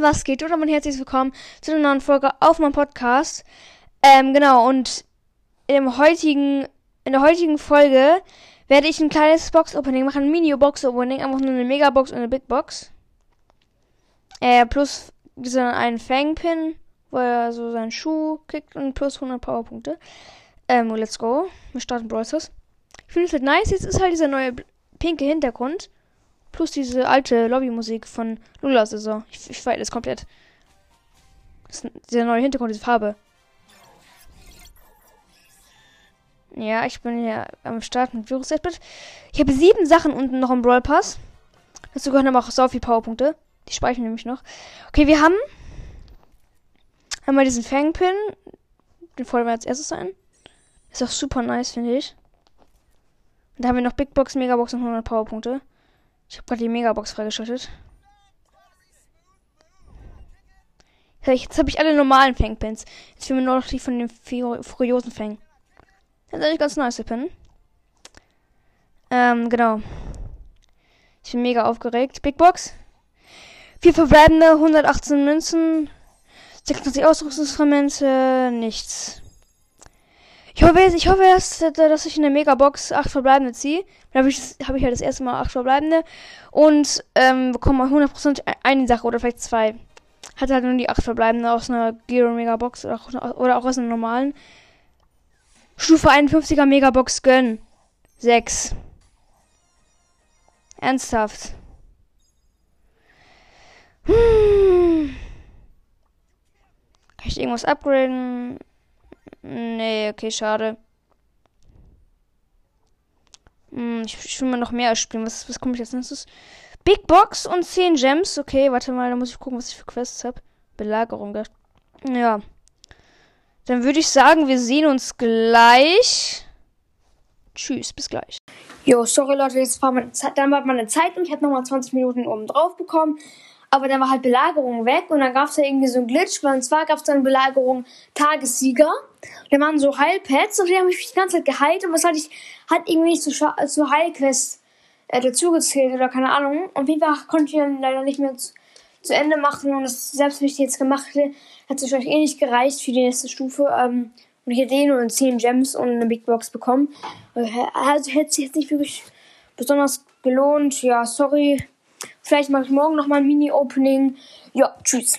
was geht? Mein herzlich willkommen zu einer neuen Folge auf meinem Podcast. Ähm, genau, und in heutigen, in der heutigen Folge werde ich ein kleines Box-Opening machen, ein Mini-Box-Opening, einfach nur eine Mega-Box und eine Big-Box. Äh, plus diesen einen Fang-Pin, wo er so seinen Schuh kriegt und plus 100 Powerpunkte. Ähm, let's go. Wir starten Brawl Stars. Ich finde es halt nice, jetzt ist halt dieser neue pinke Hintergrund. Plus diese alte Lobbymusik von Lula Saison. Ich, ich feiere das komplett. Das ist dieser neue Hintergrund, diese Farbe. Ja, ich bin ja am Start mit Virus Edbit. Ich habe sieben Sachen unten noch im Brawl Pass. Dazu gehören aber auch so viele Powerpunkte. Die speichern nämlich noch. Okay, wir haben einmal diesen Fangpin. Den wollen wir als erstes ein. Ist auch super nice, finde ich. Und da haben wir noch Big Box, Megabox und 100 Powerpunkte. Ich habe gerade die Megabox freigeschaltet. Jetzt habe ich alle normalen Fangpins. Jetzt fehlen mir nur noch die von den furiosen Fang. Das ist eigentlich ganz nice, der Pin. Ähm, genau. Ich bin mega aufgeregt. Big Box. Vier verbleibende, 118 Münzen, 26 Ausrüstungsfragmente, nichts. Ich hoffe, ich hoffe erst, dass ich in der Megabox 8 verbleibende ziehe. Dann habe ich, hab ich halt das erste Mal 8 verbleibende. Und ähm, bekomme 100% eine Sache oder vielleicht zwei. Hatte halt nur die 8 verbleibende aus einer Giro Megabox oder oder auch aus einer normalen. Stufe 51er Megabox gönnen. 6. Ernsthaft. Hm. Kann ich irgendwas upgraden? Nee, okay, schade. Hm, ich, ich, will mal noch mehr spielen. Was, was kommt jetzt nächstes? Big Box und 10 Gems. Okay, warte mal, da muss ich gucken, was ich für Quests habe. Belagerung. Ja. Dann würde ich sagen, wir sehen uns gleich. Tschüss, bis gleich. Jo, sorry Leute, jetzt war meine Zeit, dann war meine Zeit und ich habe nochmal 20 Minuten oben drauf bekommen. Aber dann war halt Belagerung weg und dann gab es ja irgendwie so einen Glitch, weil und zwar gab es dann Belagerung Tagessieger. Da waren so Heilpads und die haben mich die ganze Zeit geheilt und was hatte ich, hat irgendwie nicht zu, zu Heilquest äh, dazugezählt oder keine Ahnung. Und wie war, konnte ich dann leider nicht mehr zu, zu Ende machen und das, selbst wenn ich jetzt gemacht hätte, hat es wahrscheinlich eh nicht gereicht für die nächste Stufe. Ähm, und ich hätte eh nur 10 Gems und eine Big Box bekommen. Also hätte sich jetzt nicht wirklich besonders gelohnt. Ja, sorry. Vielleicht mache ich morgen nochmal ein Mini-Opening. Ja, tschüss.